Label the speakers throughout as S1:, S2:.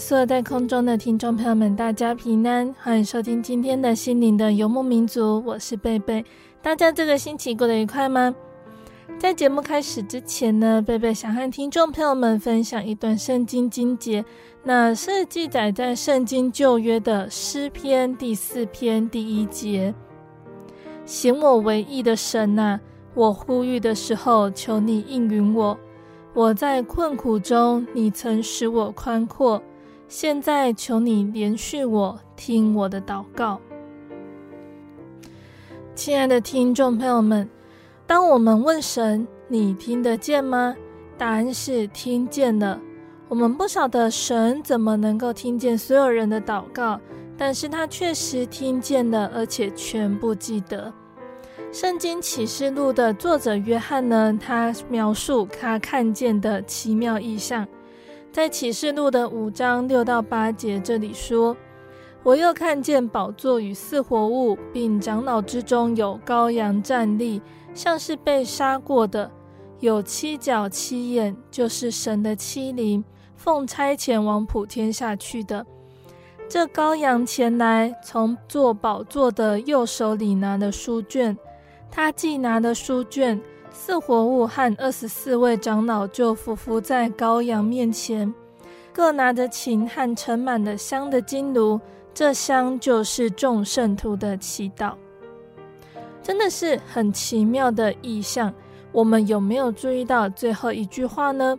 S1: 所有在空中的听众朋友们，大家平安，欢迎收听今天的心灵的游牧民族，我是贝贝。大家这个星期过得愉快吗？在节目开始之前呢，贝贝想和听众朋友们分享一段圣经经节，那是记载在圣经旧约的诗篇第四篇第一节：“行我为义的神啊，我呼吁的时候，求你应允我。”我在困苦中，你曾使我宽阔。现在求你连续我，听我的祷告。亲爱的听众朋友们，当我们问神：“你听得见吗？”答案是听见了。我们不晓得神怎么能够听见所有人的祷告，但是他确实听见了，而且全部记得。圣经启示录的作者约翰呢，他描述他看见的奇妙异象，在启示录的五章六到八节这里说：“我又看见宝座与四活物，并长老之中有羔羊站立，像是被杀过的，有七角七眼，就是神的七灵，奉差遣往普天下去的。这羔羊前来，从坐宝座的右手里拿了书卷。”他既拿了书卷，四活物和二十四位长老就俯伏在羔羊面前，各拿着琴和盛满了香的金炉，这香就是众圣徒的祈祷。真的是很奇妙的意象。我们有没有注意到最后一句话呢？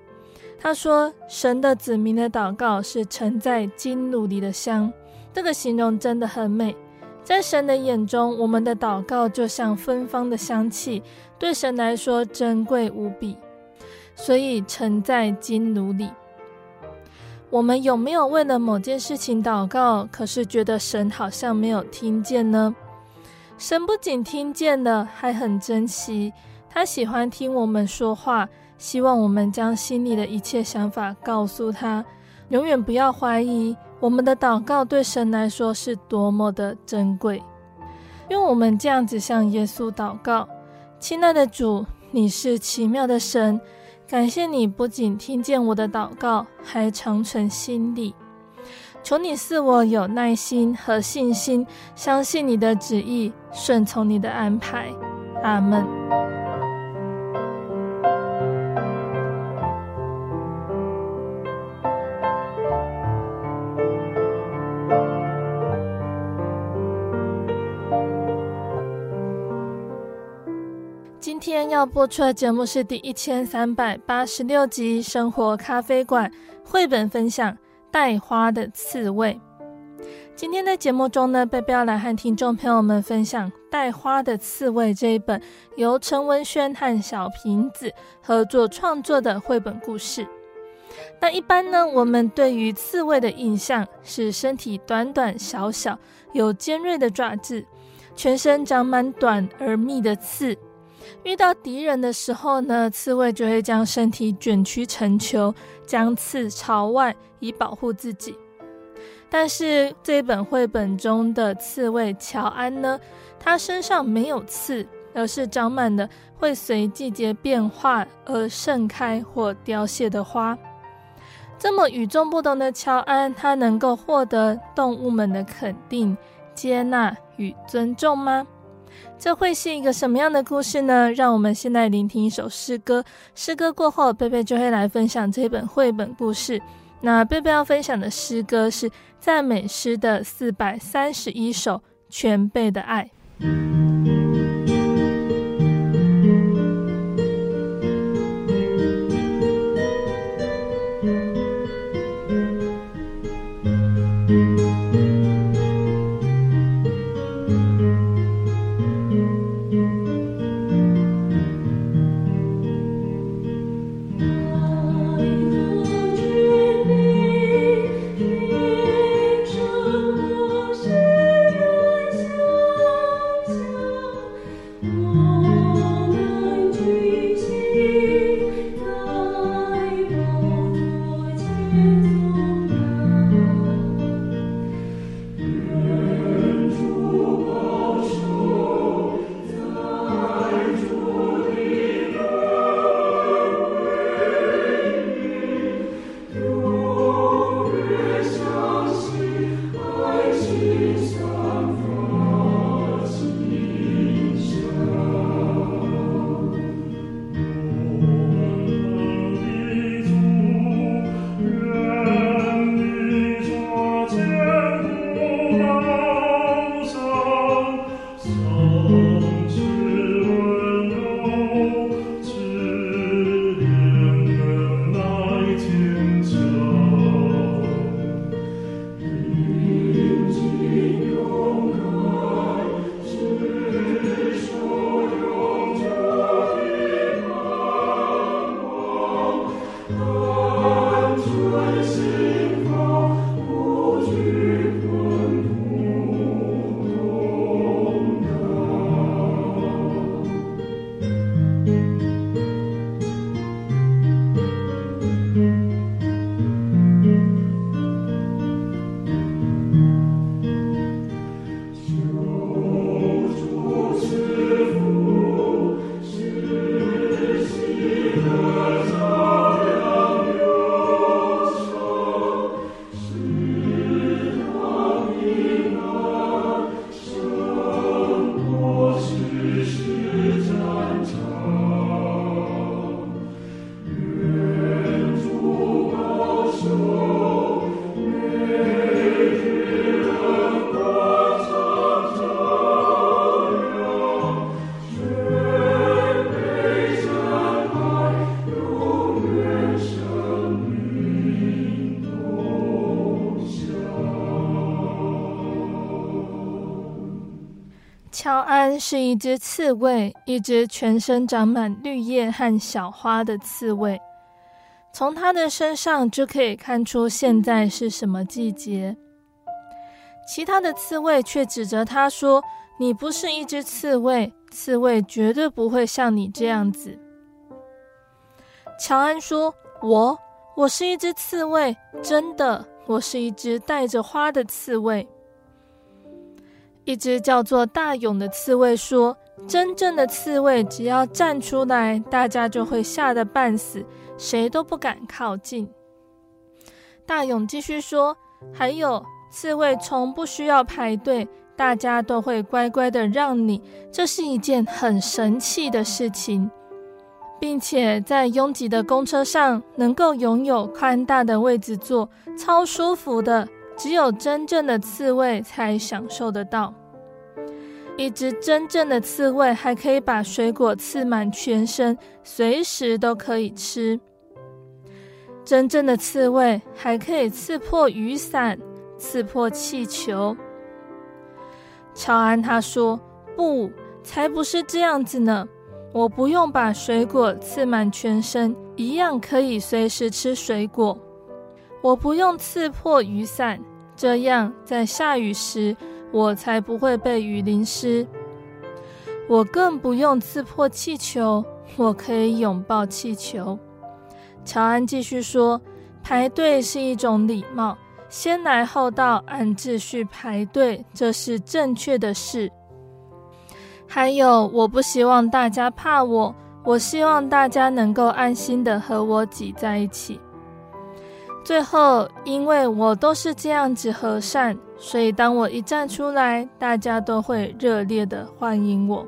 S1: 他说：“神的子民的祷告是盛在金炉里的香。”这个形容真的很美。在神的眼中，我们的祷告就像芬芳的香气，对神来说珍贵无比，所以沉在金炉里。我们有没有为了某件事情祷告，可是觉得神好像没有听见呢？神不仅听见了，还很珍惜，他喜欢听我们说话，希望我们将心里的一切想法告诉他，永远不要怀疑。我们的祷告对神来说是多么的珍贵，用我们这样子向耶稣祷告：亲爱的主，你是奇妙的神，感谢你不仅听见我的祷告，还长存心里。求你赐我有耐心和信心，相信你的旨意，顺从你的安排。阿门。今天要播出的节目是第一千三百八十六集《生活咖啡馆》绘本分享《带花的刺猬》。今天的节目中呢，贝贝要来和听众朋友们分享《带花的刺猬》这一本由陈文轩和小瓶子合作创作的绘本故事。那一般呢，我们对于刺猬的印象是身体短短小小，有尖锐的爪子，全身长满短而密的刺。遇到敌人的时候呢，刺猬就会将身体卷曲成球，将刺朝外，以保护自己。但是这本绘本中的刺猬乔安呢，它身上没有刺，而是长满了会随季节变化而盛开或凋谢的花。这么与众不同的乔安，他能够获得动物们的肯定、接纳与尊重吗？这会是一个什么样的故事呢？让我们现在聆听一首诗歌。诗歌过后，贝贝就会来分享这本绘本故事。那贝贝要分享的诗歌是赞美诗的四百三十一首，《全辈的爱》。是一只刺猬，一只全身长满绿叶和小花的刺猬。从它的身上就可以看出现在是什么季节。其他的刺猬却指责他说：“你不是一只刺猬，刺猬绝对不会像你这样子。”乔安说：“我，我是一只刺猬，真的，我是一只带着花的刺猬。”一只叫做大勇的刺猬说：“真正的刺猬只要站出来，大家就会吓得半死，谁都不敢靠近。”大勇继续说：“还有，刺猬从不需要排队，大家都会乖乖的让你，这是一件很神奇的事情，并且在拥挤的公车上能够拥有宽大的位置坐，超舒服的。”只有真正的刺猬才享受得到。一只真正的刺猬还可以把水果刺满全身，随时都可以吃。真正的刺猬还可以刺破雨伞，刺破气球。乔安他说：“不，才不是这样子呢！我不用把水果刺满全身，一样可以随时吃水果。”我不用刺破雨伞，这样在下雨时我才不会被雨淋湿。我更不用刺破气球，我可以拥抱气球。乔安继续说：“排队是一种礼貌，先来后到，按秩序排队，这是正确的事。还有，我不希望大家怕我，我希望大家能够安心的和我挤在一起。最后，因为我都是这样子和善，所以当我一站出来，大家都会热烈的欢迎我。”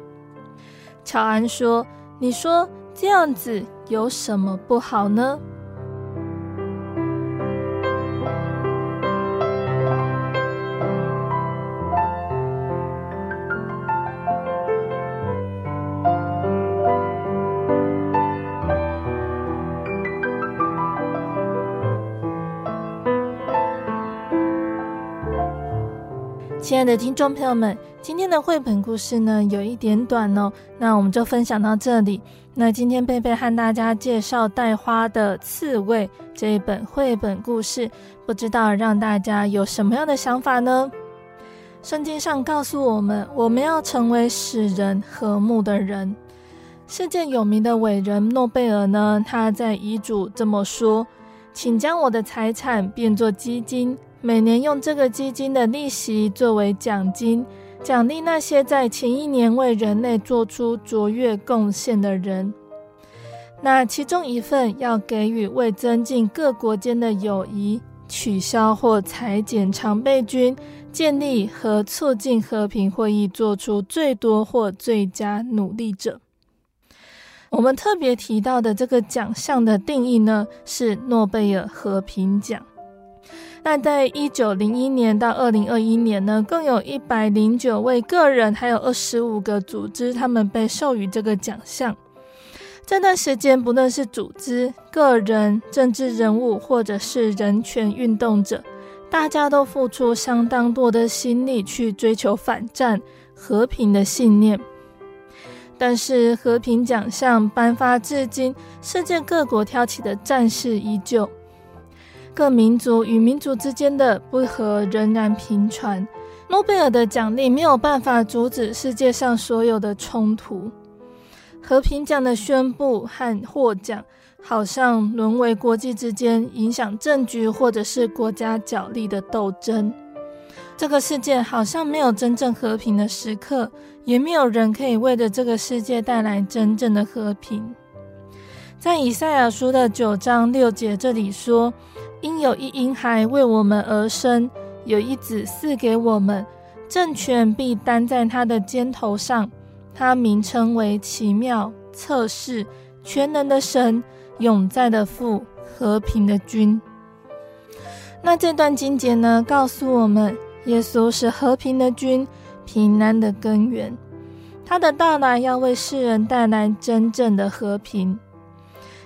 S1: 乔安说：“你说这样子有什么不好呢？”亲爱的听众朋友们，今天的绘本故事呢，有一点短哦，那我们就分享到这里。那今天贝贝和大家介绍《带花的刺猬》这一本绘本故事，不知道让大家有什么样的想法呢？圣经上告诉我们，我们要成为使人和睦的人。世界有名的伟人诺贝尔呢，他在遗嘱这么说：“请将我的财产变作基金。”每年用这个基金的利息作为奖金，奖励那些在前一年为人类做出卓越贡献的人。那其中一份要给予为增进各国间的友谊、取消或裁减常备军、建立和促进和平会议做出最多或最佳努力者。我们特别提到的这个奖项的定义呢，是诺贝尔和平奖。那在一九零一年到二零二一年呢，共有一百零九位个人，还有二十五个组织，他们被授予这个奖项。这段时间，不论是组织、个人、政治人物，或者是人权运动者，大家都付出相当多的心力去追求反战、和平的信念。但是，和平奖项颁发至今，世界各国挑起的战事依旧。各民族与民族之间的不和仍然频传，诺贝尔的奖励没有办法阻止世界上所有的冲突。和平奖的宣布和获奖，好像沦为国际之间影响政局或者是国家角力的斗争。这个世界好像没有真正和平的时刻，也没有人可以为着这个世界带来真正的和平。在以赛亚书的九章六节这里说。因有一婴孩为我们而生，有一子赐给我们，政权必担在他的肩头上。他名称为奇妙、测试、全能的神、永在的父、和平的君。那这段经节呢，告诉我们，耶稣是和平的君，平安的根源。他的到来要为世人带来真正的和平。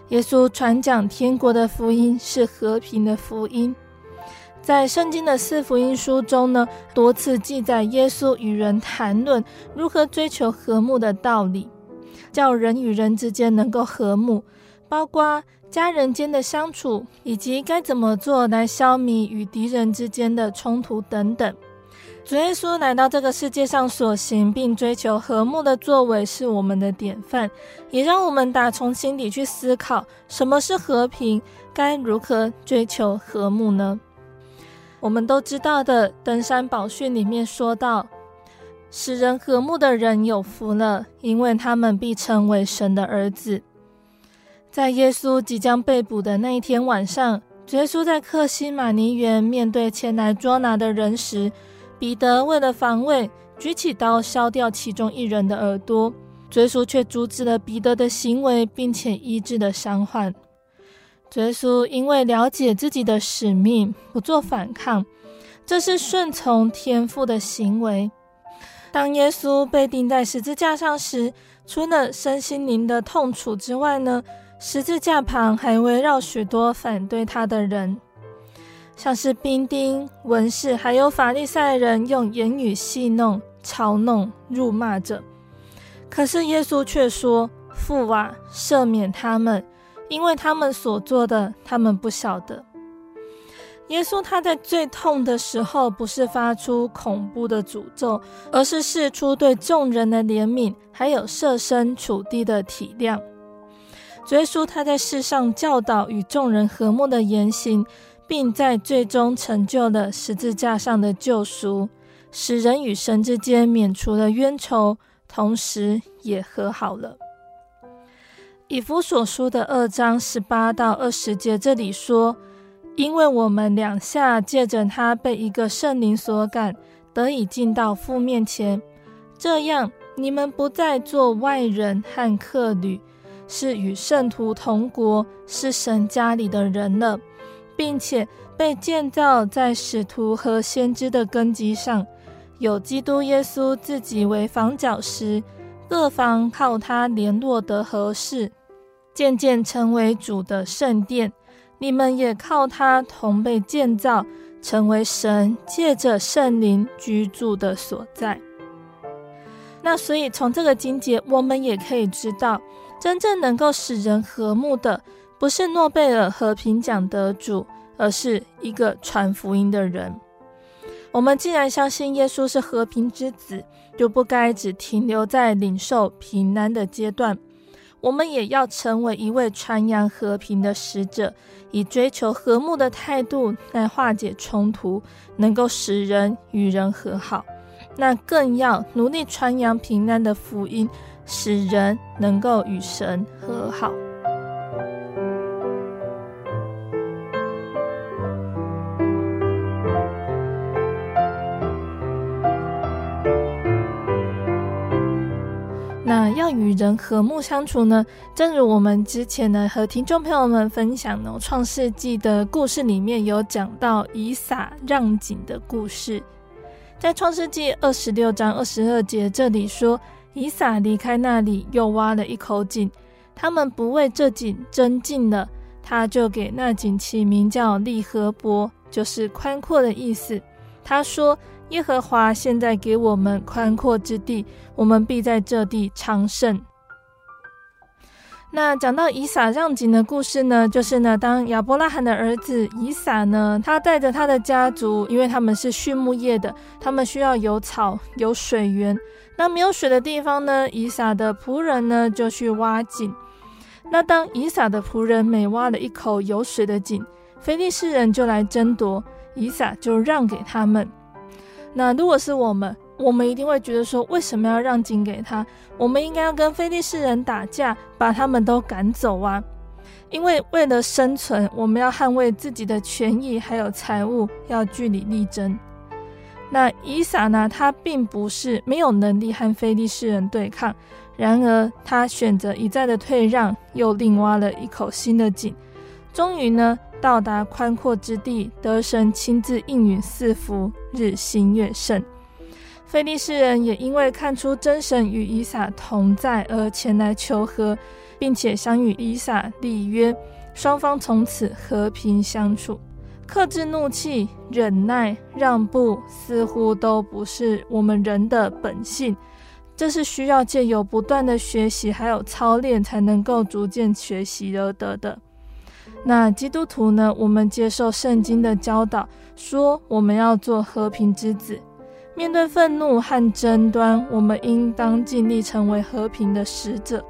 S1: 耶稣传讲天国的福音是和平的福音，在圣经的四福音书中呢，多次记载耶稣与人谈论如何追求和睦的道理，叫人与人之间能够和睦，包括家人间的相处，以及该怎么做来消弭与敌人之间的冲突等等。主耶稣来到这个世界上所行并追求和睦的作为是我们的典范，也让我们打从心底去思考什么是和平，该如何追求和睦呢？我们都知道的，登山宝训里面说到，使人和睦的人有福了，因为他们必称为神的儿子。在耶稣即将被捕的那一天晚上，主耶稣在克西马尼园面对前来捉拿的人时，彼得为了防卫，举起刀削掉其中一人的耳朵，主耶稣却阻止了彼得的行为，并且医治了伤患。主耶稣因为了解自己的使命，不做反抗，这是顺从天父的行为。当耶稣被钉在十字架上时，除了身心灵的痛楚之外呢，十字架旁还围绕许多反对他的人。像是兵丁、文士，还有法利赛人，用言语戏弄、嘲弄、辱骂着。可是耶稣却说：“父啊，赦免他们，因为他们所做的，他们不晓得。”耶稣他在最痛的时候，不是发出恐怖的诅咒，而是释出对众人的怜悯，还有设身处地的体谅。主耶稣他在世上教导与众人和睦的言行，并在最终成就了十字架上的救赎，使人与神之间免除了冤仇，同时也和好了。以弗所书的二章十八到二十节这里说。因为我们两下借着他被一个圣灵所感，得以进到父面前，这样你们不再做外人和客旅，是与圣徒同国，是神家里的人了，并且被建造在使徒和先知的根基上，有基督耶稣自己为房角石，各方靠他联络得合适，渐渐成为主的圣殿。你们也靠他同被建造，成为神借着圣灵居住的所在。那所以从这个经节，我们也可以知道，真正能够使人和睦的，不是诺贝尔和平奖得主，而是一个传福音的人。我们既然相信耶稣是和平之子，就不该只停留在领受平安的阶段。我们也要成为一位传扬和平的使者，以追求和睦的态度来化解冲突，能够使人与人和好。那更要努力传扬平安的福音，使人能够与神和好。要与人和睦相处呢？正如我们之前呢和听众朋友们分享的《创世纪》的故事里面有讲到以撒让井的故事，在《创世纪》二十六章二十二节这里说，以撒离开那里，又挖了一口井，他们不为这井争竞了，他就给那井起名叫利河伯，就是宽阔的意思。他说。耶和华现在给我们宽阔之地，我们必在这地昌盛。那讲到以撒让井的故事呢，就是呢，当亚伯拉罕的儿子以撒呢，他带着他的家族，因为他们是畜牧业的，他们需要有草、有水源。那没有水的地方呢，以撒的仆人呢就去挖井。那当以撒的仆人每挖了一口有水的井，非利士人就来争夺，以撒就让给他们。那如果是我们，我们一定会觉得说，为什么要让井给他？我们应该要跟菲利士人打架，把他们都赶走啊！因为为了生存，我们要捍卫自己的权益，还有财物，要据理力争。那伊萨呢？他并不是没有能力和菲利士人对抗，然而他选择一再的退让，又另挖了一口新的井，终于呢，到达宽阔之地，得神亲自应允赐福，日新月盛。菲利士人也因为看出真神与以撒同在，而前来求和，并且想与以撒立约，双方从此和平相处。克制怒气、忍耐、让步，似乎都不是我们人的本性，这是需要借由不断的学习还有操练，才能够逐渐学习而得的。那基督徒呢？我们接受圣经的教导，说我们要做和平之子。面对愤怒和争端，我们应当尽力成为和平的使者，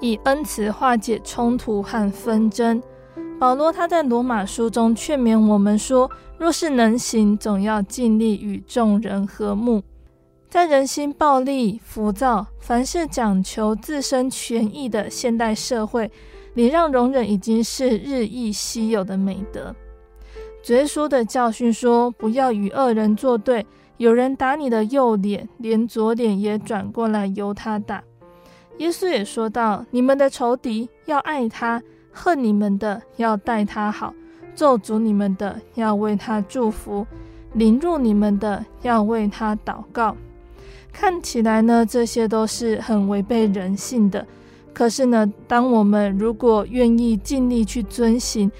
S1: 以恩慈化解冲突和纷争。保罗他在罗马书中劝勉我们说：若是能行，总要尽力与众人和睦。在人心暴力、浮躁、凡事讲求自身权益的现代社会，礼让容忍已经是日益稀有的美德。耶稣的教训说：“不要与恶人作对，有人打你的右脸，连左脸也转过来由他打。”耶稣也说道：“你们的仇敌要爱他，恨你们的要待他好，咒诅你们的要为他祝福，凌辱你们的要为他祷告。”看起来呢，这些都是很违背人性的。可是呢，当我们如果愿意尽力去遵行，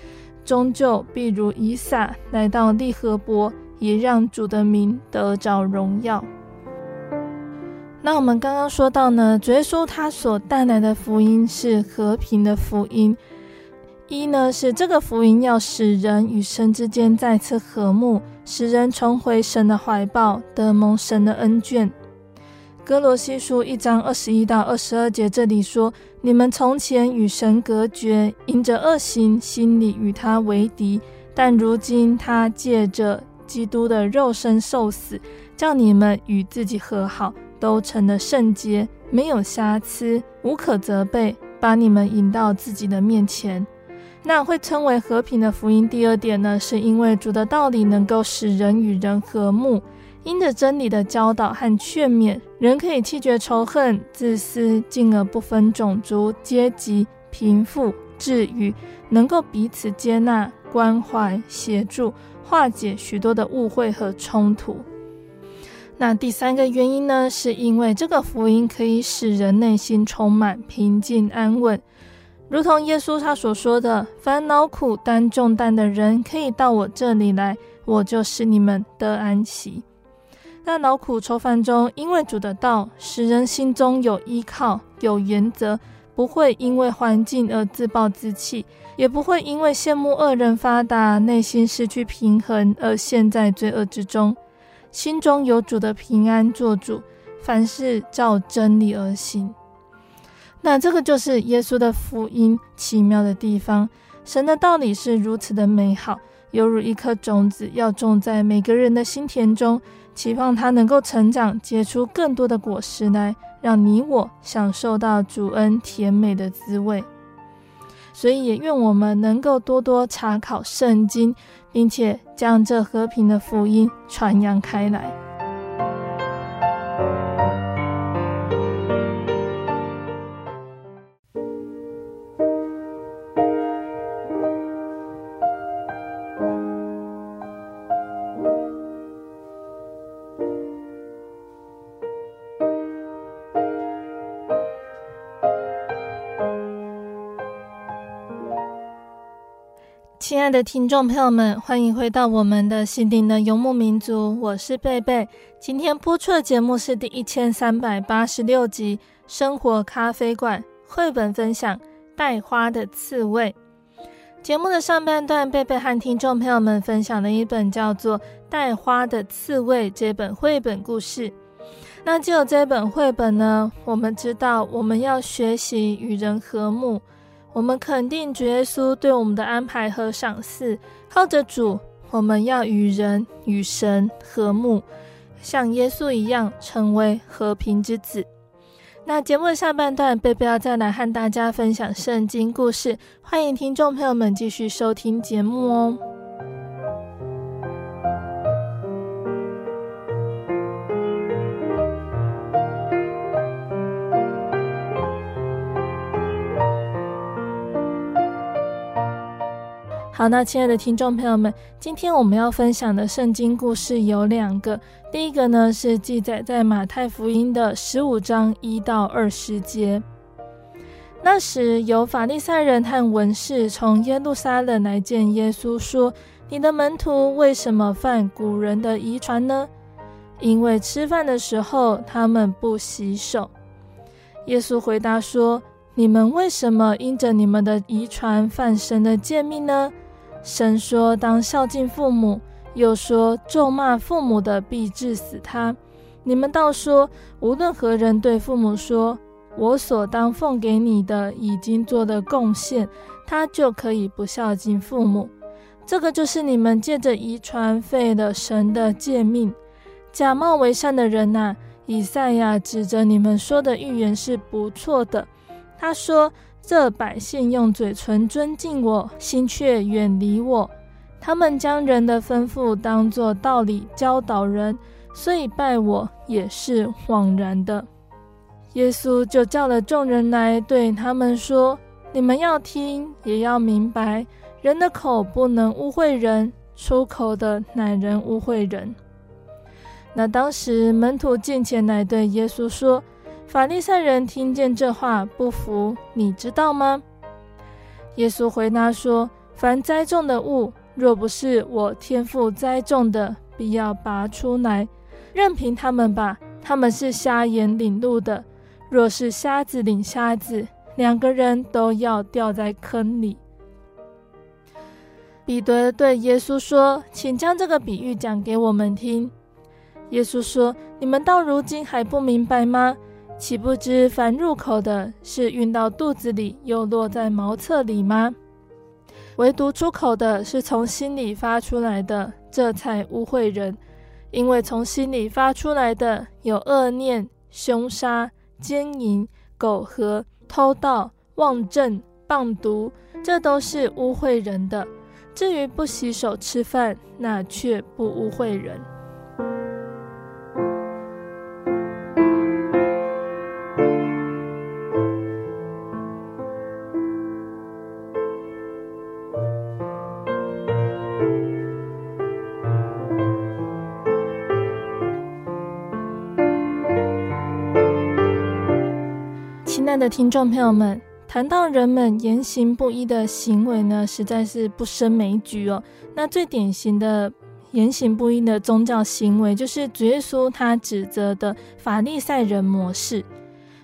S1: 终究必如以撒来到利河伯，也让主的名得着荣耀。那我们刚刚说到呢，主耶稣他所带来的福音是和平的福音，一呢是这个福音要使人与神之间再次和睦，使人重回神的怀抱，得蒙神的恩眷。歌罗西书一章二十一到二十二节这里说：“你们从前与神隔绝，因着恶行，心里与他为敌。但如今他借着基督的肉身受死，叫你们与自己和好，都成了圣洁，没有瑕疵，无可责备，把你们引到自己的面前。”那会称为和平的福音。第二点呢，是因为主的道理能够使人与人和睦，因着真理的教导和劝勉，人可以弃绝仇恨、自私，进而不分种族、阶级、贫富、智愚，能够彼此接纳、关怀、协助，化解许多的误会和冲突。那第三个原因呢，是因为这个福音可以使人内心充满平静安稳。如同耶稣他所说的：“烦恼苦担重担的人，可以到我这里来，我就使你们得安息。”那劳苦愁烦中，因为主的道使人心中有依靠、有原则，不会因为环境而自暴自弃，也不会因为羡慕恶人发达，内心失去平衡而陷在罪恶之中。心中有主的平安做主，凡事照真理而行。那这个就是耶稣的福音奇妙的地方。神的道理是如此的美好，犹如一颗种子，要种在每个人的心田中，期望它能够成长，结出更多的果实来，让你我享受到主恩甜美的滋味。所以也愿我们能够多多查考圣经，并且将这和平的福音传扬开来。亲爱的听众朋友们，欢迎回到我们的心灵的游牧民族，我是贝贝。今天播出的节目是第一千三百八十六集《生活咖啡馆》绘本分享《带花的刺猬》。节目的上半段，贝贝和听众朋友们分享了一本叫做《带花的刺猬》这本绘本故事。那就这本绘本呢，我们知道我们要学习与人和睦。我们肯定主耶稣对我们的安排和赏赐，靠着主，我们要与人与神和睦，像耶稣一样成为和平之子。那节目的下半段，贝贝要再来和大家分享圣经故事，欢迎听众朋友们继续收听节目哦。好，那亲爱的听众朋友们，今天我们要分享的圣经故事有两个。第一个呢是记载在马太福音的十五章一到二十节。那时有法利赛人和文士从耶路撒冷来见耶稣，说：“你的门徒为什么犯古人的遗传呢？因为吃饭的时候他们不洗手。”耶稣回答说：“你们为什么因着你们的遗传犯神的诫命呢？”神说：“当孝敬父母。”又说：“咒骂父母的，必治死他。”你们倒说：“无论何人对父母说，我所当奉给你的已经做的贡献，他就可以不孝敬父母。”这个就是你们借着遗传废了神的诫命。假冒为善的人呐、以赛亚指着你们说的预言是不错的。他说。这百姓用嘴唇尊敬我，心却远离我。他们将人的吩咐当作道理教导人，所以拜我也是枉然的。耶稣就叫了众人来，对他们说：“你们要听，也要明白，人的口不能污秽人，出口的乃人污秽人。”那当时门徒进前来对耶稣说。法利赛人听见这话不服，你知道吗？耶稣回答说：“凡栽种的物，若不是我天父栽种的，必要拔出来。任凭他们吧，他们是瞎眼领路的。若是瞎子领瞎子，两个人都要掉在坑里。”彼得对耶稣说：“请将这个比喻讲给我们听。”耶稣说：“你们到如今还不明白吗？岂不知凡入口的，是运到肚子里，又落在茅厕里吗？唯独出口的，是从心里发出来的，这才污秽人。因为从心里发出来的，有恶念、凶杀、奸淫、苟合、偷盗、妄证、谤毒，这都是污秽人的。至于不洗手吃饭，那却不污秽人。”的听众朋友们，谈到人们言行不一的行为呢，实在是不胜枚举哦。那最典型的言行不一的宗教行为，就是主耶稣他指责的法利赛人模式。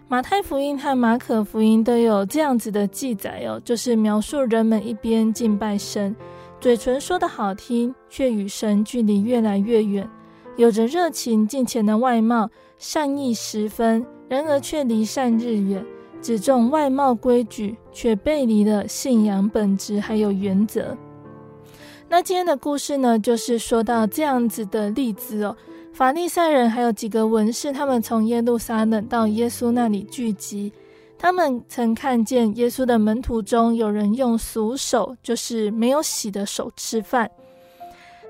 S1: 马太福音和马可福音都有这样子的记载哦，就是描述人们一边敬拜神，嘴唇说得好听，却与神距离越来越远，有着热情敬虔的外貌，善意十分，然而却离善日远。只重外貌规矩，却背离了信仰本质还有原则。那今天的故事呢，就是说到这样子的例子哦。法利赛人还有几个文士，他们从耶路撒冷到耶稣那里聚集。他们曾看见耶稣的门徒中有人用俗手，就是没有洗的手吃饭。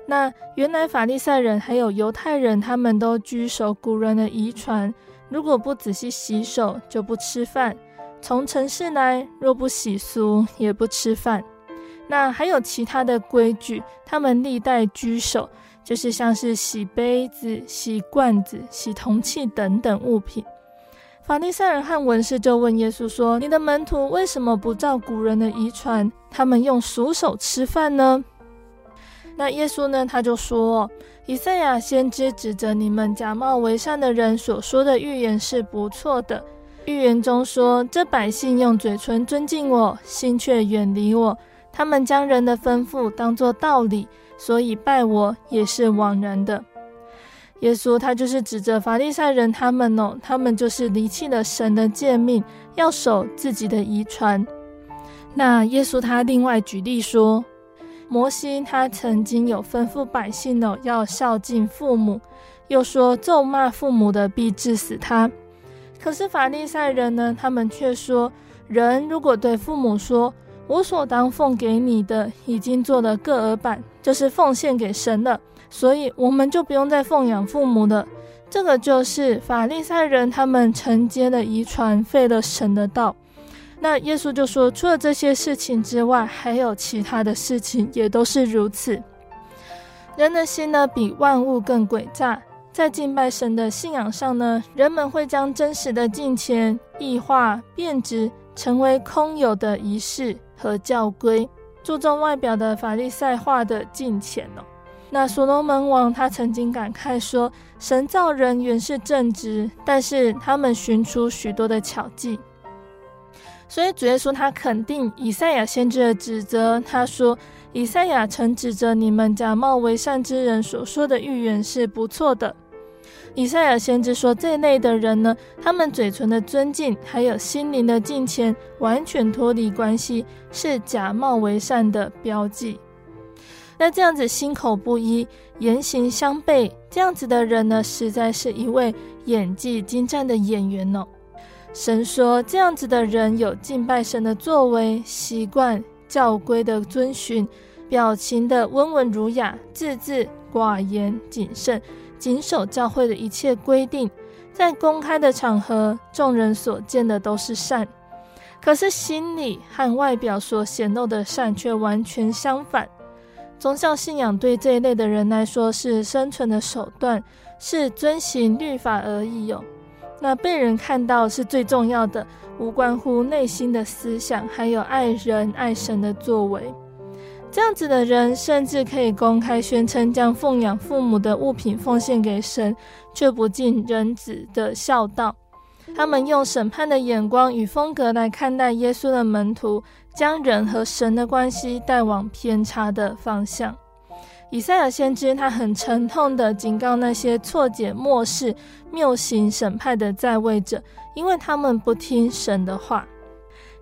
S1: 那原来法利赛人还有犹太人，他们都居守古人的遗传。如果不仔细洗手，就不吃饭。从城市来，若不洗漱，也不吃饭。那还有其他的规矩，他们历代居守，就是像是洗杯子、洗罐子、洗铜器等等物品。法利赛人和文士就问耶稣说：“你的门徒为什么不照古人的遗传，他们用俗手吃饭呢？”那耶稣呢，他就说。以赛亚先知指着你们假冒为善的人所说的预言是不错的。预言中说：“这百姓用嘴唇尊敬我，心却远离我。他们将人的吩咐当作道理，所以拜我也是枉然的。”耶稣他就是指着法利赛人他们哦，他们就是离弃了神的诫命，要守自己的遗传。那耶稣他另外举例说。摩西他曾经有吩咐百姓哦，要孝敬父母，又说咒骂父母的必治死他。可是法利赛人呢，他们却说，人如果对父母说，我所当奉给你的已经做了各额版，就是奉献给神了，所以我们就不用再奉养父母了。这个就是法利赛人他们承接了遗传，废了神的道。那耶稣就说，除了这些事情之外，还有其他的事情也都是如此。人的心呢，比万物更诡诈。在敬拜神的信仰上呢，人们会将真实的敬虔异化、变质，成为空有的仪式和教规，注重外表的法利赛化的敬虔哦。那所罗门王他曾经感慨说：“神造人原是正直，但是他们寻出许多的巧计。”所以主耶稣他肯定以赛亚先知的指责，他说：“以赛亚曾指责你们假冒为善之人所说的预言是不错的。”以赛亚先知说：“这类的人呢，他们嘴唇的尊敬，还有心灵的敬虔，完全脱离关系，是假冒为善的标记。那这样子心口不一，言行相悖，这样子的人呢，实在是一位演技精湛的演员哦。”神说：“这样子的人有敬拜神的作为、习惯、教规的遵循，表情的温文儒雅，字字寡言谨慎，谨守教会的一切规定。在公开的场合，众人所见的都是善，可是心里和外表所显露的善却完全相反。宗教信仰对这一类的人来说是生存的手段，是遵行律法而已哟。”那被人看到是最重要的，无关乎内心的思想，还有爱人爱神的作为。这样子的人，甚至可以公开宣称将奉养父母的物品奉献给神，却不尽人子的孝道。他们用审判的眼光与风格来看待耶稣的门徒，将人和神的关系带往偏差的方向。以赛亚先知他很沉痛地警告那些错解末世、谬行审判的在位者，因为他们不听神的话。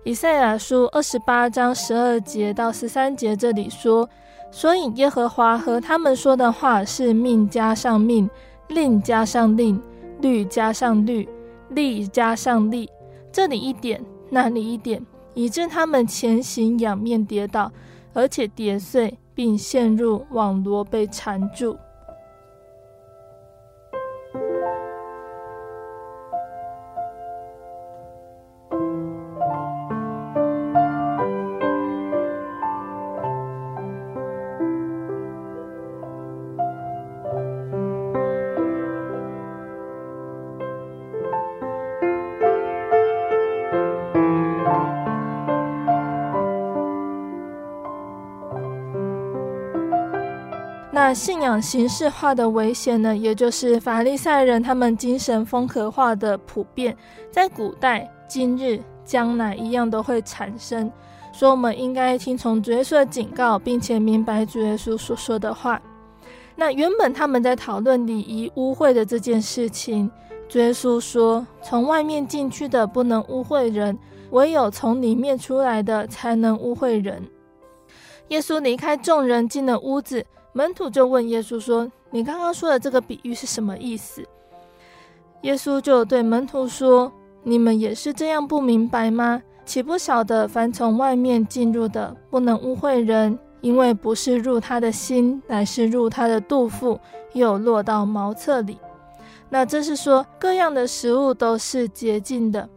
S1: 以赛亚书二十八章十二节到十三节这里说：“所以耶和华和他们说的话是命加上命，令加上令，律加上律，力加上力，这里一点，那里一点，以致他们前行仰面跌倒，而且跌碎。”并陷入网罗，被缠住。信仰形式化的危险呢？也就是法利赛人他们精神风格化的普遍，在古代、今日、将来一样都会产生。所以我们应该听从主耶稣的警告，并且明白主耶稣所说的话。那原本他们在讨论礼仪污秽的这件事情，主耶稣说：从外面进去的不能污秽人，唯有从里面出来的才能污秽人。耶稣离开众人，进了屋子。门徒就问耶稣说：“你刚刚说的这个比喻是什么意思？”耶稣就对门徒说：“你们也是这样不明白吗？岂不晓得凡从外面进入的，不能污秽人，因为不是入他的心，乃是入他的肚腹，又落到茅厕里。那这是说各样的食物都是洁净的。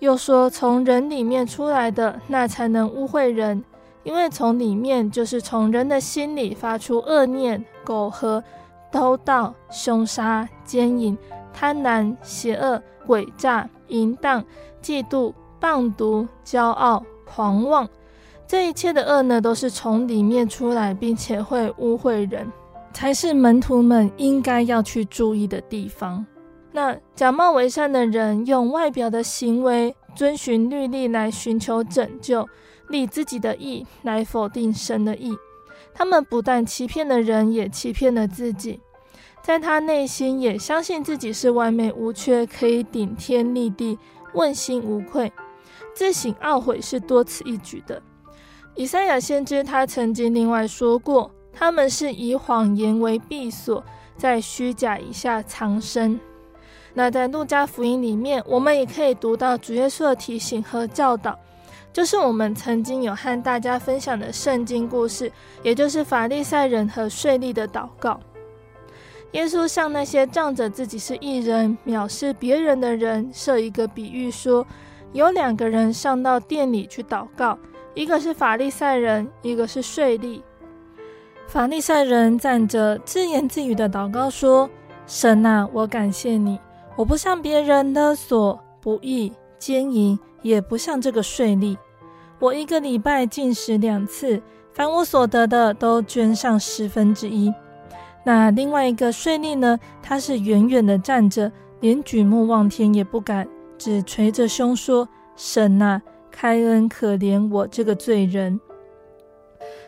S1: 又说从人里面出来的，那才能污秽人。”因为从里面就是从人的心里发出恶念、苟合、偷盗、凶杀、奸淫、贪婪、邪恶、诡诈、淫荡、嫉妒、谤毒、骄傲、狂妄，这一切的恶呢，都是从里面出来，并且会污秽人，才是门徒们应该要去注意的地方。那假冒为善的人，用外表的行为遵循律例来寻求拯救。立自己的意来否定神的意，他们不但欺骗了人，也欺骗了自己，在他内心也相信自己是完美无缺，可以顶天立地，问心无愧，自省懊悔是多此一举的。以赛亚先知他曾经另外说过，他们是以谎言为避所，在虚假以下藏身。那在路加福音里面，我们也可以读到主耶稣的提醒和教导。就是我们曾经有和大家分享的圣经故事，也就是法利赛人和税吏的祷告。耶稣向那些仗着自己是义人、藐视别人的人设一个比喻，说：有两个人上到殿里去祷告，一个是法利赛人，一个是税吏。法利赛人站着自言自语的祷告说：“神啊，我感谢你，我不像别人勒索、不义、奸淫，也不像这个税吏。”我一个礼拜禁食两次，凡我所得的都捐上十分之一。那另外一个税吏呢？他是远远的站着，连举目望天也不敢，只垂着胸说：“神啊，开恩可怜我这个罪人。”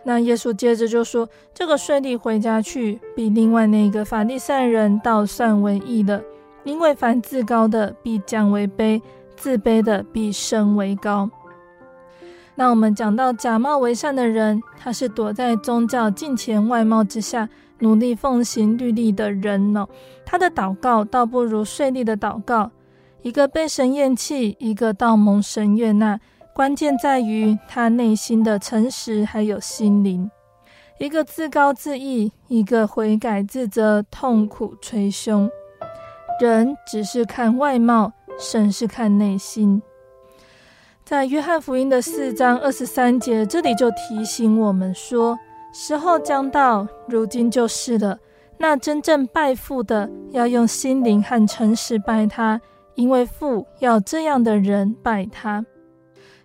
S1: 那耶稣接着就说：“这个税吏回家去，比另外那个法利赛人倒算为义了，因为凡自高的必降为卑，自卑的必升为高。”那我们讲到假冒为善的人，他是躲在宗教金钱外貌之下，努力奉行律例的人呢。他的祷告倒不如税吏的祷告，一个被神厌弃，一个倒蒙神悦纳。关键在于他内心的诚实还有心灵。一个自高自义，一个悔改自责，痛苦捶胸。人只是看外貌，神是看内心。在约翰福音的四章二十三节，这里就提醒我们说：时候将到，如今就是了。那真正拜父的，要用心灵和诚实拜他，因为父要这样的人拜他。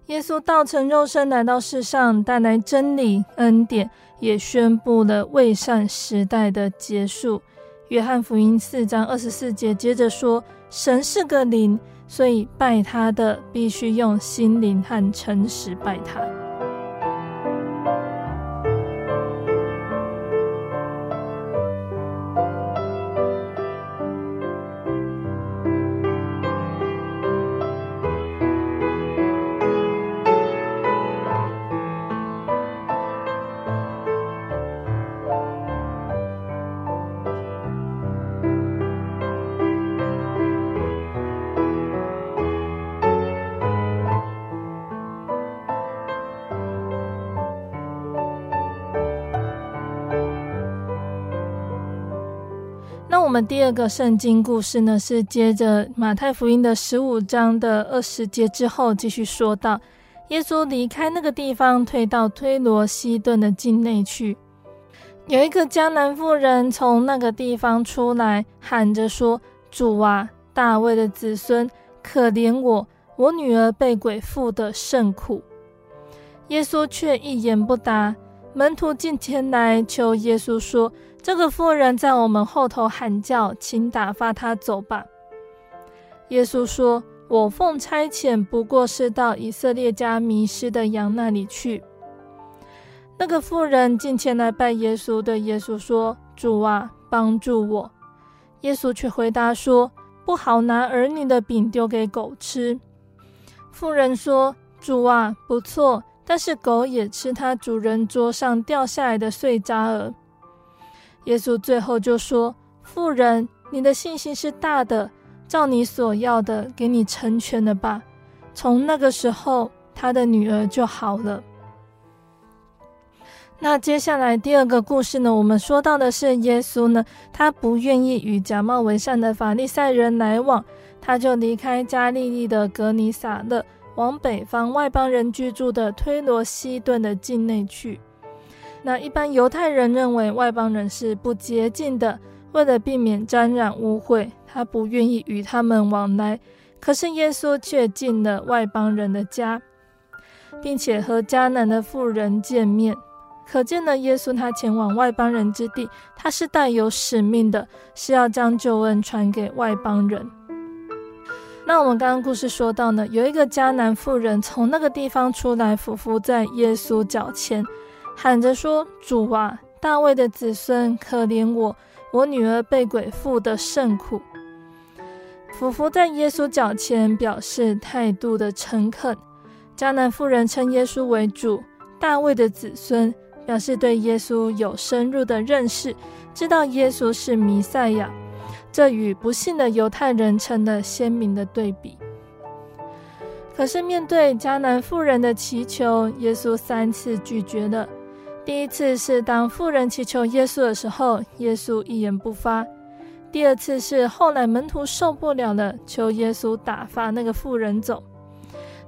S1: 耶稣道成肉身来到世上，带来真理恩典，也宣布了未善时代的结束。约翰福音四章二十四节接着说：神是个灵。所以拜他的必须用心灵和诚实拜他。第二个圣经故事呢，是接着马太福音的十五章的二十节之后继续说到，耶稣离开那个地方，退到推罗西顿的境内去。有一个迦南妇人从那个地方出来，喊着说：“主啊，大卫的子孙，可怜我，我女儿被鬼附的甚苦。”耶稣却一言不答。门徒进前来求耶稣说：“这个妇人在我们后头喊叫，请打发她走吧。”耶稣说：“我奉差遣，不过是到以色列家迷失的羊那里去。”那个妇人进前来拜耶稣，对耶稣说：“主啊，帮助我。”耶稣却回答说：“不好拿儿女的饼丢给狗吃。”妇人说：“主啊，不错。”但是狗也吃它主人桌上掉下来的碎渣儿。耶稣最后就说：“妇人，你的信心是大的，照你所要的，给你成全了吧。”从那个时候，他的女儿就好了。那接下来第二个故事呢？我们说到的是耶稣呢，他不愿意与假冒为善的法利赛人来往，他就离开加利利的格尼撒勒。往北方外邦人居住的推罗西顿的境内去。那一般犹太人认为外邦人是不洁净的，为了避免沾染污秽，他不愿意与他们往来。可是耶稣却进了外邦人的家，并且和迦南的妇人见面。可见呢，耶稣他前往外邦人之地，他是带有使命的，是要将救恩传给外邦人。那我们刚刚故事说到呢，有一个迦南妇人从那个地方出来，俯伏在耶稣脚前，喊着说：“主啊，大卫的子孙，可怜我，我女儿被鬼附的甚苦。”俯伏在耶稣脚前，表示态度的诚恳。迦南妇人称耶稣为主，大卫的子孙，表示对耶稣有深入的认识，知道耶稣是弥赛亚。这与不幸的犹太人成了鲜明的对比。可是面对迦南妇人的祈求，耶稣三次拒绝了。第一次是当妇人祈求耶稣的时候，耶稣一言不发；第二次是后来门徒受不了了，求耶稣打发那个妇人走。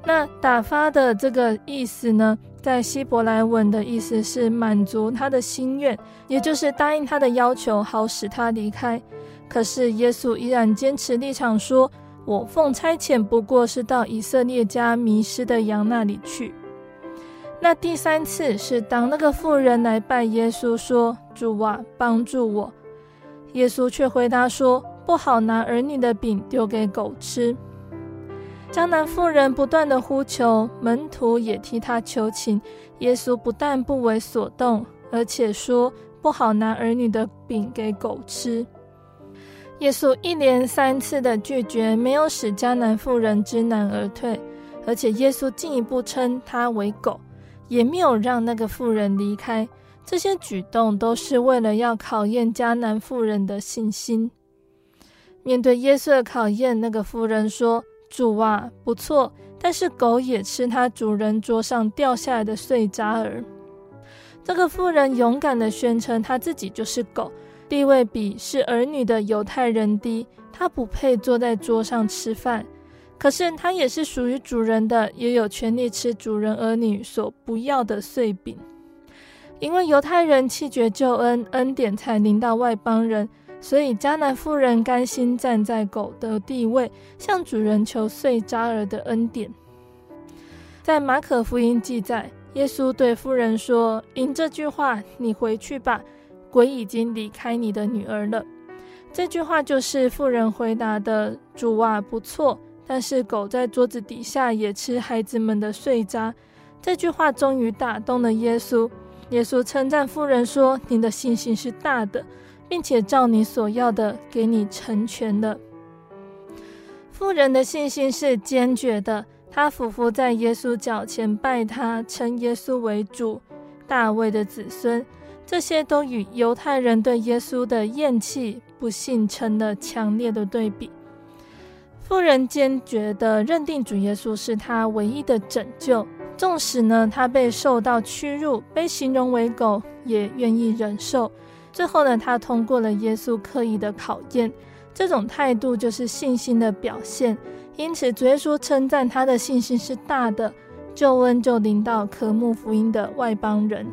S1: 那打发的这个意思呢，在希伯来文的意思是满足他的心愿，也就是答应他的要求，好使他离开。可是耶稣依然坚持立场，说：“我奉差遣，不过是到以色列家迷失的羊那里去。”那第三次是当那个妇人来拜耶稣，说：“主啊，帮助我。”耶稣却回答说：“不好拿儿女的饼丢给狗吃。”迦南妇人不断的呼求，门徒也替他求情。耶稣不但不为所动，而且说：“不好拿儿女的饼给狗吃。”耶稣一连三次的拒绝，没有使迦南妇人知难而退，而且耶稣进一步称她为狗，也没有让那个妇人离开。这些举动都是为了要考验迦南妇人的信心。面对耶稣的考验，那个妇人说：“主啊，不错，但是狗也吃它主人桌上掉下来的碎渣儿。”这个妇人勇敢地宣称，她自己就是狗。地位比是儿女的犹太人低，他不配坐在桌上吃饭。可是他也是属于主人的，也有权利吃主人儿女所不要的碎饼。因为犹太人弃绝救恩，恩典才临到外邦人，所以迦南妇人甘心站在狗的地位，向主人求碎渣儿的恩典。在马可福音记载，耶稣对妇人说：“因这句话，你回去吧。”鬼已经离开你的女儿了。这句话就是妇人回答的：“主啊，不错，但是狗在桌子底下也吃孩子们的碎渣。”这句话终于打动了耶稣。耶稣称赞妇人说：“你的信心是大的，并且照你所要的给你成全了。”妇人的信心是坚决的，她俯伏在耶稣脚前拜他，称耶稣为主，大卫的子孙。这些都与犹太人对耶稣的厌弃、不信成了强烈的对比。妇人坚决地认定主耶稣是他唯一的拯救，纵使呢他被受到屈辱，被形容为狗，也愿意忍受，最后呢，他通过了耶稣刻意的考验，这种态度就是信心的表现。因此，主耶稣称赞他的信心是大的，救恩就临到渴慕福音的外邦人。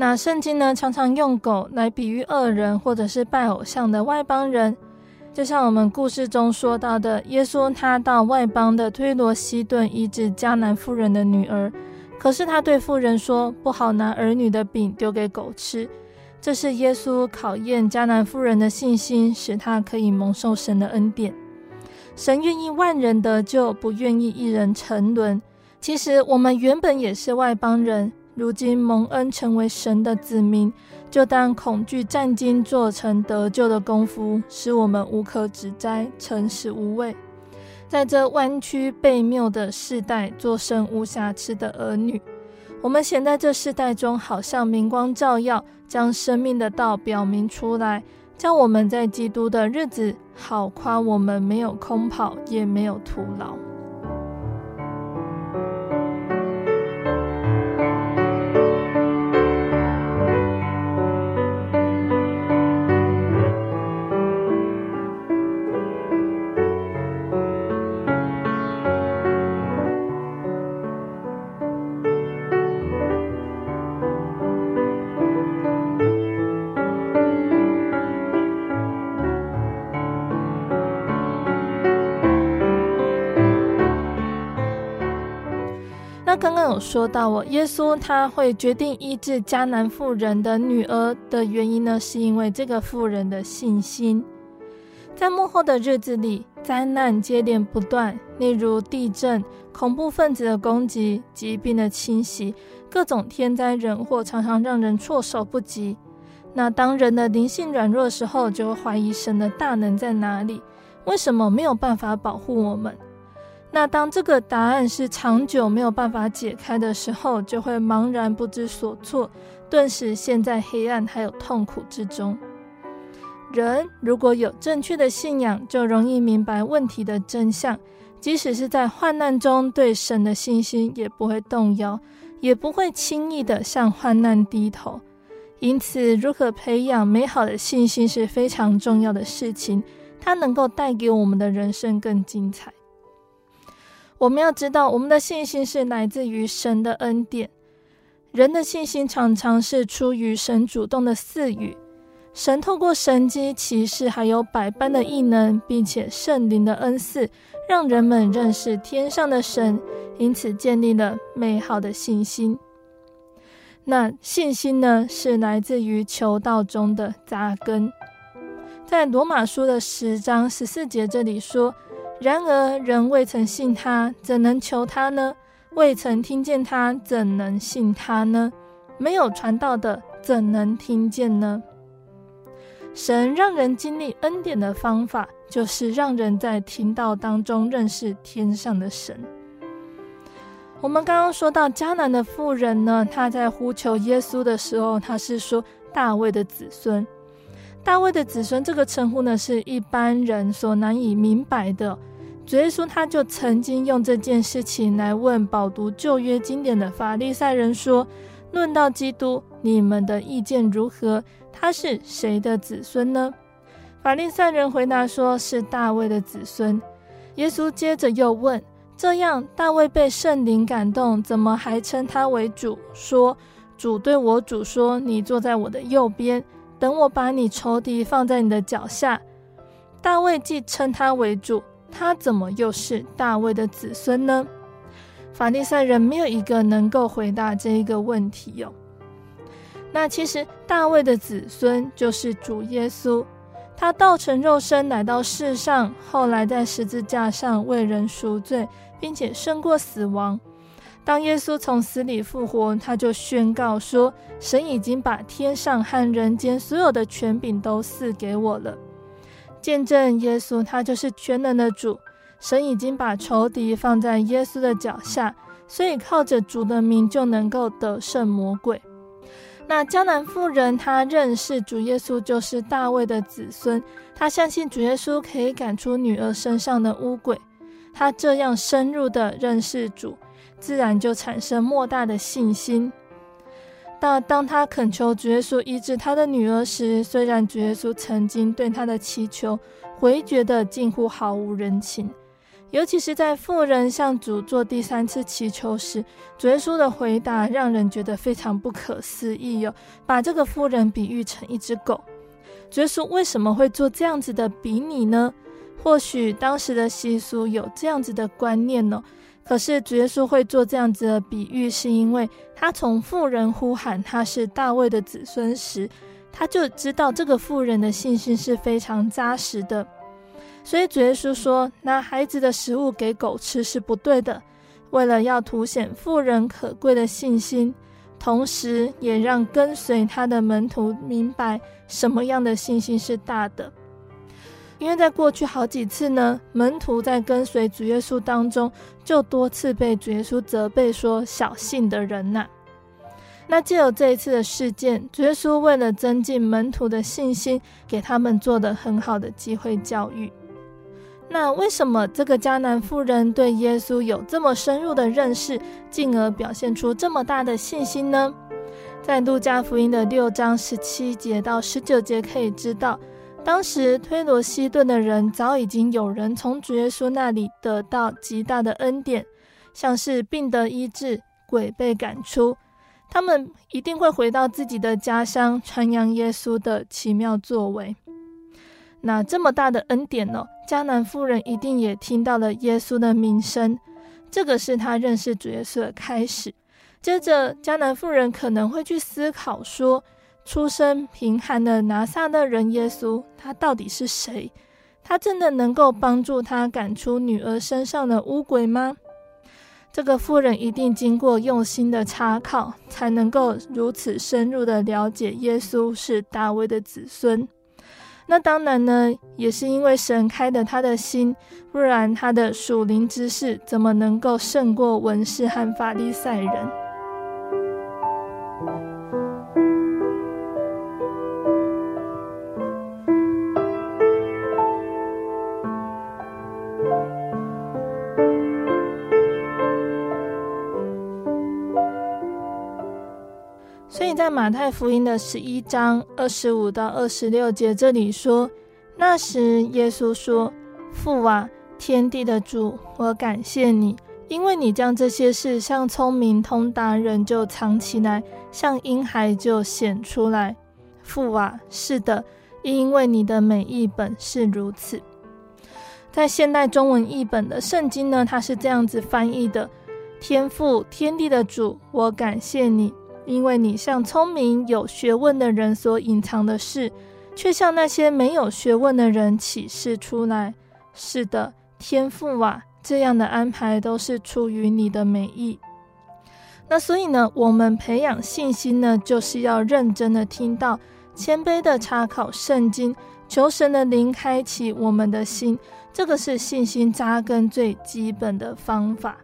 S1: 那圣经呢，常常用狗来比喻恶人或者是拜偶像的外邦人，就像我们故事中说到的，耶稣他到外邦的推罗西顿医治迦南妇人的女儿，可是他对妇人说：“不好拿儿女的饼丢给狗吃。”这是耶稣考验迦南妇人的信心，使她可以蒙受神的恩典。神愿意万人得救，不愿意一人沉沦。其实我们原本也是外邦人，如今蒙恩成为神的子民，就当恐惧战兢，做成得救的功夫，使我们无可指摘，诚实无伪。在这弯曲悖谬的世代，做神无瑕疵的儿女。我们显在这世代中，好像明光照耀，将生命的道表明出来。叫我们在基督的日子，好夸我们没有空跑，也没有徒劳。说到，我耶稣他会决定医治迦南妇人的女儿的原因呢，是因为这个妇人的信心。在幕后的日子里，灾难接连不断，例如地震、恐怖分子的攻击、疾病的侵袭，各种天灾人祸常常让人措手不及。那当人的灵性软弱的时候，就会怀疑神的大能在哪里？为什么没有办法保护我们？那当这个答案是长久没有办法解开的时候，就会茫然不知所措，顿时陷在黑暗还有痛苦之中。人如果有正确的信仰，就容易明白问题的真相，即使是在患难中，对神的信心也不会动摇，也不会轻易的向患难低头。因此，如何培养美好的信心是非常重要的事情，它能够带给我们的人生更精彩。我们要知道，我们的信心是来自于神的恩典。人的信心常常是出于神主动的赐予。神透过神迹、奇事，还有百般的异能，并且圣灵的恩赐，让人们认识天上的神，因此建立了美好的信心。那信心呢，是来自于求道中的扎根。在罗马书的十章十四节这里说。然而，人未曾信他，怎能求他呢？未曾听见他，怎能信他呢？没有传道的，怎能听见呢？神让人经历恩典的方法，就是让人在听到当中认识天上的神。我们刚刚说到迦南的妇人呢，她在呼求耶稣的时候，她是说大卫的子孙。大卫的子孙这个称呼呢，是一般人所难以明白的。主耶稣他就曾经用这件事情来问饱读旧约经典的法利赛人说：“论到基督，你们的意见如何？他是谁的子孙呢？”法利赛人回答说：“是大卫的子孙。”耶稣接着又问：“这样，大卫被圣灵感动，怎么还称他为主？说主对我主说：你坐在我的右边，等我把你仇敌放在你的脚下。大卫既称他为主。”他怎么又是大卫的子孙呢？法利赛人没有一个能够回答这一个问题哟、哦。那其实大卫的子孙就是主耶稣，他道成肉身来到世上，后来在十字架上为人赎罪，并且胜过死亡。当耶稣从死里复活，他就宣告说：“神已经把天上和人间所有的权柄都赐给我了。”见证耶稣，他就是全能的主。神已经把仇敌放在耶稣的脚下，所以靠着主的名就能够得胜魔鬼。那迦南妇人，她认识主耶稣就是大卫的子孙，她相信主耶稣可以赶出女儿身上的污鬼。她这样深入的认识主，自然就产生莫大的信心。但当他恳求主耶稣医治他的女儿时，虽然主耶稣曾经对他的祈求回绝得近乎毫无人情，尤其是在妇人向主做第三次祈求时，主耶稣的回答让人觉得非常不可思议哟，把这个妇人比喻成一只狗。主耶稣为什么会做这样子的比拟呢？或许当时的习俗有这样子的观念呢？可是主耶稣会做这样子的比喻，是因为他从妇人呼喊他是大卫的子孙时，他就知道这个妇人的信心是非常扎实的。所以主耶稣说，拿孩子的食物给狗吃是不对的，为了要凸显妇人可贵的信心，同时也让跟随他的门徒明白什么样的信心是大的。因为在过去好几次呢，门徒在跟随主耶稣当中，就多次被主耶稣责备说：“小信的人呐。”那借由这一次的事件，主耶稣为了增进门徒的信心，给他们做的很好的机会教育。那为什么这个迦南妇人对耶稣有这么深入的认识，进而表现出这么大的信心呢？在路加福音的六章十七节到十九节可以知道。当时推罗西顿的人早已经有人从主耶稣那里得到极大的恩典，像是病得医治、鬼被赶出，他们一定会回到自己的家乡，传扬耶稣的奇妙作为。那这么大的恩典呢？迦南妇人一定也听到了耶稣的名声，这个是他认识主耶稣的开始。接着，迦南妇人可能会去思考说，出身贫寒的拿撒勒人耶稣，他到底是谁？他真的能够帮助他赶出女儿身上的污鬼吗？这个妇人一定经过用心的查考，才能够如此深入的了解耶稣是大卫的子孙。那当然呢，也是因为神开的他的心，不然他的属灵知识怎么能够胜过文士和法利赛人？在马太福音的十一章二十五到二十六节，这里说：“那时耶稣说，父啊，天地的主，我感谢你，因为你将这些事向聪明通达人就藏起来，向婴孩就显出来。父啊，是的，因为你的每一本是如此。在现代中文译本的圣经呢，它是这样子翻译的：天父，天地的主，我感谢你。”因为你向聪明有学问的人所隐藏的事，却向那些没有学问的人启示出来。是的，天父啊，这样的安排都是出于你的美意。那所以呢，我们培养信心呢，就是要认真的听到，谦卑的查考圣经，求神的灵开启我们的心。这个是信心扎根最基本的方法。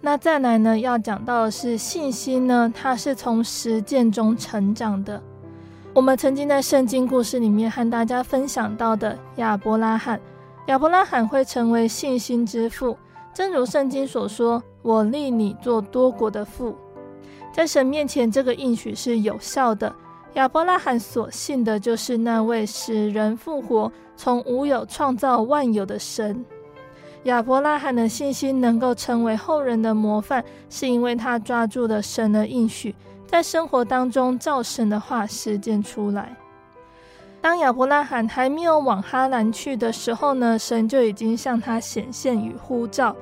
S1: 那再来呢，要讲到的是信心呢，它是从实践中成长的。我们曾经在圣经故事里面和大家分享到的亚伯拉罕，亚伯拉罕会成为信心之父，正如圣经所说：“我立你做多国的父。”在神面前，这个应许是有效的。亚伯拉罕所信的就是那位使人复活、从无有创造万有的神。亚伯拉罕的信心能够成为后人的模范，是因为他抓住了神的应许，在生活当中照神的话实践出来。当亚伯拉罕还没有往哈兰去的时候呢，神就已经向他显现与呼召：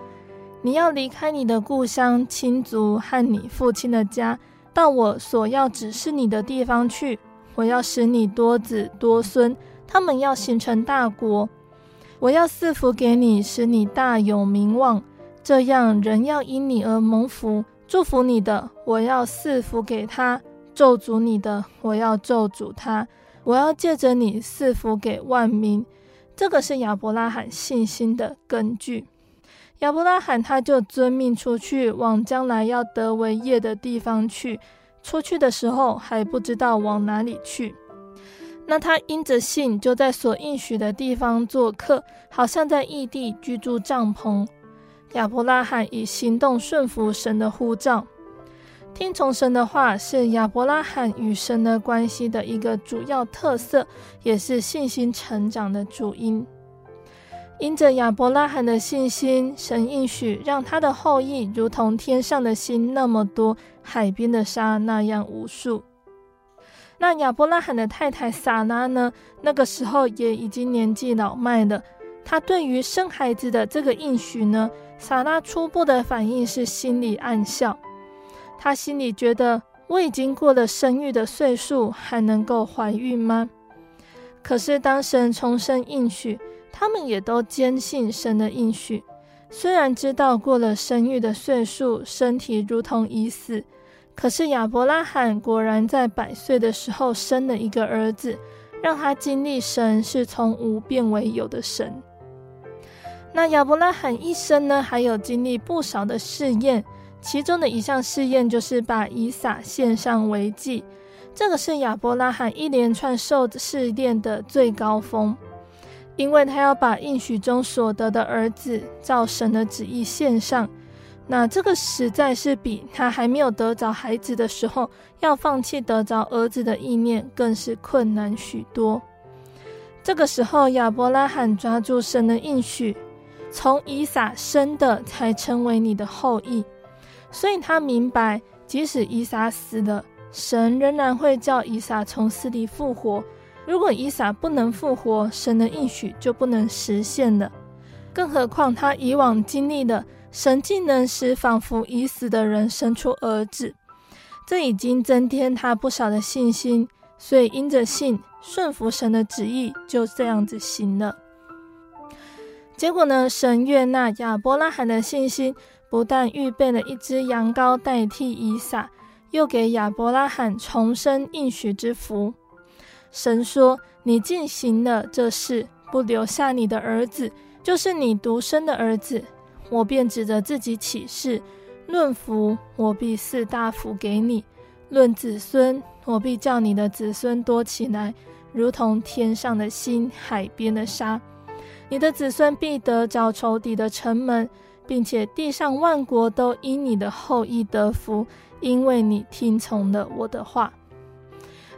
S1: 你要离开你的故乡、亲族和你父亲的家，到我所要指示你的地方去。我要使你多子多孙，他们要形成大国。我要赐福给你，使你大有名望，这样人要因你而蒙福。祝福你的，我要赐福给他；咒诅你的，我要咒诅他。我要借着你赐福给万民。这个是亚伯拉罕信心的根据。亚伯拉罕他就遵命出去，往将来要得为业的地方去。出去的时候还不知道往哪里去。那他因着信，就在所应许的地方做客，好像在异地居住帐篷。亚伯拉罕以行动顺服神的呼召。听从神的话是亚伯拉罕与神的关系的一个主要特色，也是信心成长的主因。因着亚伯拉罕的信心，神应许让他的后裔如同天上的星那么多，海边的沙那样无数。那亚伯拉罕的太太撒拉呢？那个时候也已经年纪老迈了。她对于生孩子的这个应许呢，撒拉初步的反应是心里暗笑。她心里觉得，我已经过了生育的岁数，还能够怀孕吗？可是当神重申应许，他们也都坚信神的应许。虽然知道过了生育的岁数，身体如同已死，可是亚伯拉罕果然在百岁的时候生了一个儿子，让他经历神是从无变为有的神。那亚伯拉罕一生呢，还有经历不少的试验。其中的一项试验就是把以撒献上为祭，这个是亚伯拉罕一连串受试炼的最高峰，因为他要把应许中所得的儿子照神的旨意献上。那这个实在是比他还没有得着孩子的时候要放弃得着儿子的意念更是困难许多。这个时候，亚伯拉罕抓住神的应许，从以撒生的才成为你的后裔。所以他明白，即使以撒死了，神仍然会叫以撒从死里复活。如果以撒不能复活，神的应许就不能实现了。更何况他以往经历的，神竟能使仿佛已死的人生出儿子，这已经增添他不少的信心。所以因着信，顺服神的旨意，就这样子行了。结果呢，神悦纳亚伯拉罕的信心。不但预备了一只羊羔代替以撒，又给亚伯拉罕重生应许之福。神说：“你进行了这事，不留下你的儿子，就是你独生的儿子，我便指着自己起誓：论福，我必赐大福给你；论子孙，我必叫你的子孙多起来，如同天上的星、海边的沙。你的子孙必得找仇敌的城门。”并且地上万国都因你的后裔得福，因为你听从了我的话。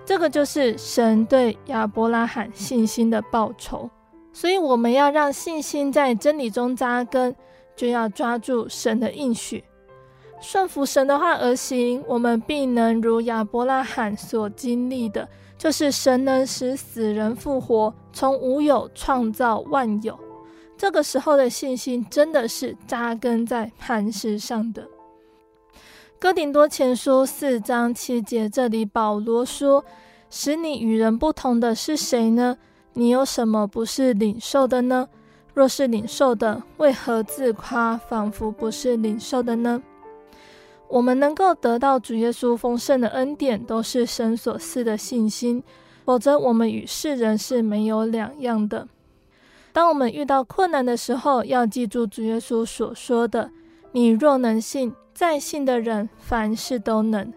S1: 这个就是神对亚伯拉罕信心的报酬。所以我们要让信心在真理中扎根，就要抓住神的应许，顺服神的话而行。我们必能如亚伯拉罕所经历的，就是神能使死人复活，从无有创造万有。这个时候的信心真的是扎根在磐石上的。哥林多前书四章七节，这里保罗说：“使你与人不同的是谁呢？你有什么不是领受的呢？若是领受的，为何自夸，仿佛不是领受的呢？”我们能够得到主耶稣丰盛的恩典，都是神所赐的信心，否则我们与世人是没有两样的。当我们遇到困难的时候，要记住主耶稣所说的：“你若能信，再信的人凡事都能。”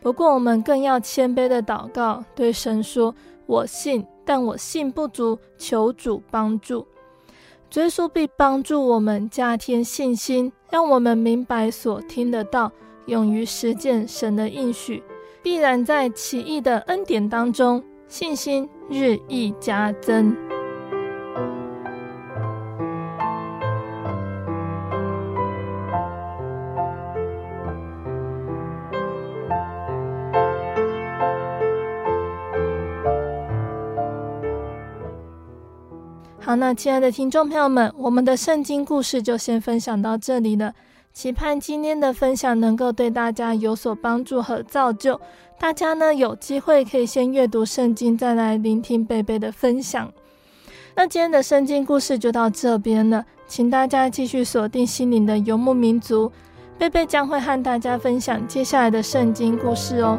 S1: 不过，我们更要谦卑的祷告，对神说：“我信，但我信不足，求主帮助。”追溯必帮助我们加添信心，让我们明白所听得到，勇于实践神的应许，必然在奇异的恩典当中，信心日益加增。那亲爱的听众朋友们，我们的圣经故事就先分享到这里了。期盼今天的分享能够对大家有所帮助和造就。大家呢，有机会可以先阅读圣经，再来聆听贝贝的分享。那今天的圣经故事就到这边了，请大家继续锁定心灵的游牧民族，贝贝将会和大家分享接下来的圣经故事哦。